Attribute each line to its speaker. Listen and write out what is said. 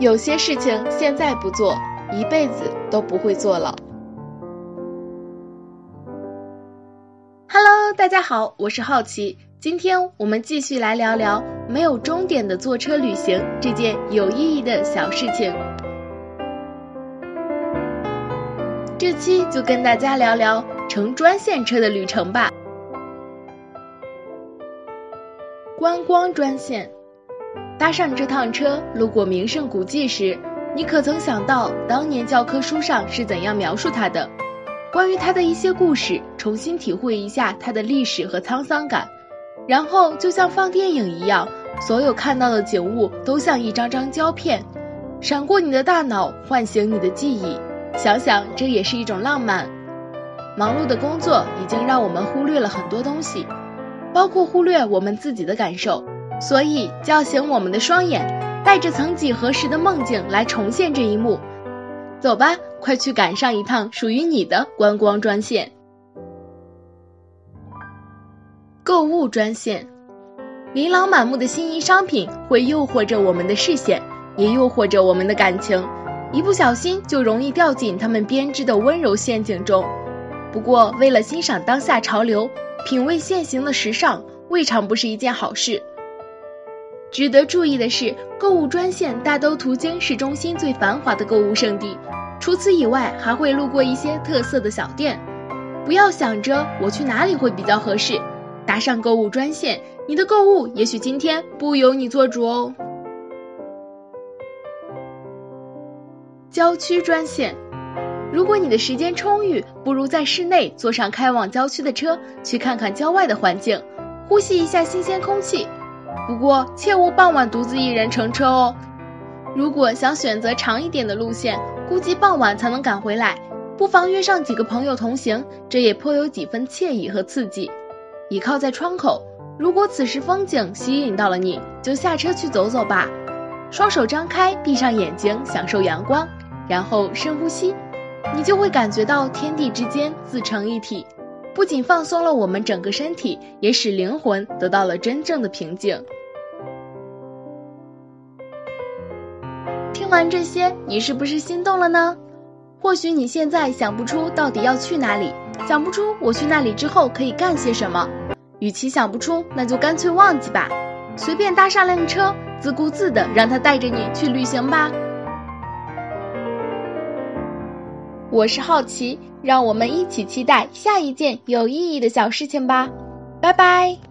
Speaker 1: 有些事情现在不做，一辈子都不会做了。Hello，大家好，我是好奇，今天我们继续来聊聊没有终点的坐车旅行这件有意义的小事情。这期就跟大家聊聊乘专线车的旅程吧。观光专线。搭上这趟车，路过名胜古迹时，你可曾想到当年教科书上是怎样描述它的？关于它的一些故事，重新体会一下它的历史和沧桑感，然后就像放电影一样，所有看到的景物都像一张张胶片，闪过你的大脑，唤醒你的记忆。想想，这也是一种浪漫。忙碌的工作已经让我们忽略了很多东西，包括忽略我们自己的感受。所以，叫醒我们的双眼，带着曾几何时的梦境来重现这一幕。走吧，快去赶上一趟属于你的观光专线。购物专线，琳琅满目的心仪商品会诱惑着我们的视线，也诱惑着我们的感情，一不小心就容易掉进他们编织的温柔陷阱中。不过，为了欣赏当下潮流，品味现行的时尚，未尝不是一件好事。值得注意的是，购物专线大都途经市中心最繁华的购物圣地，除此以外，还会路过一些特色的小店。不要想着我去哪里会比较合适，搭上购物专线，你的购物也许今天不由你做主哦。郊区专线，如果你的时间充裕，不如在室内坐上开往郊区的车，去看看郊外的环境，呼吸一下新鲜空气。不过切勿傍晚独自一人乘车哦。如果想选择长一点的路线，估计傍晚才能赶回来，不妨约上几个朋友同行，这也颇有几分惬意和刺激。倚靠在窗口，如果此时风景吸引到了你，就下车去走走吧。双手张开，闭上眼睛，享受阳光，然后深呼吸，你就会感觉到天地之间自成一体，不仅放松了我们整个身体，也使灵魂得到了真正的平静。听完这些，你是不是心动了呢？或许你现在想不出到底要去哪里，想不出我去那里之后可以干些什么。与其想不出，那就干脆忘记吧，随便搭上辆车，自顾自的让他带着你去旅行吧。我是好奇，让我们一起期待下一件有意义的小事情吧。拜拜。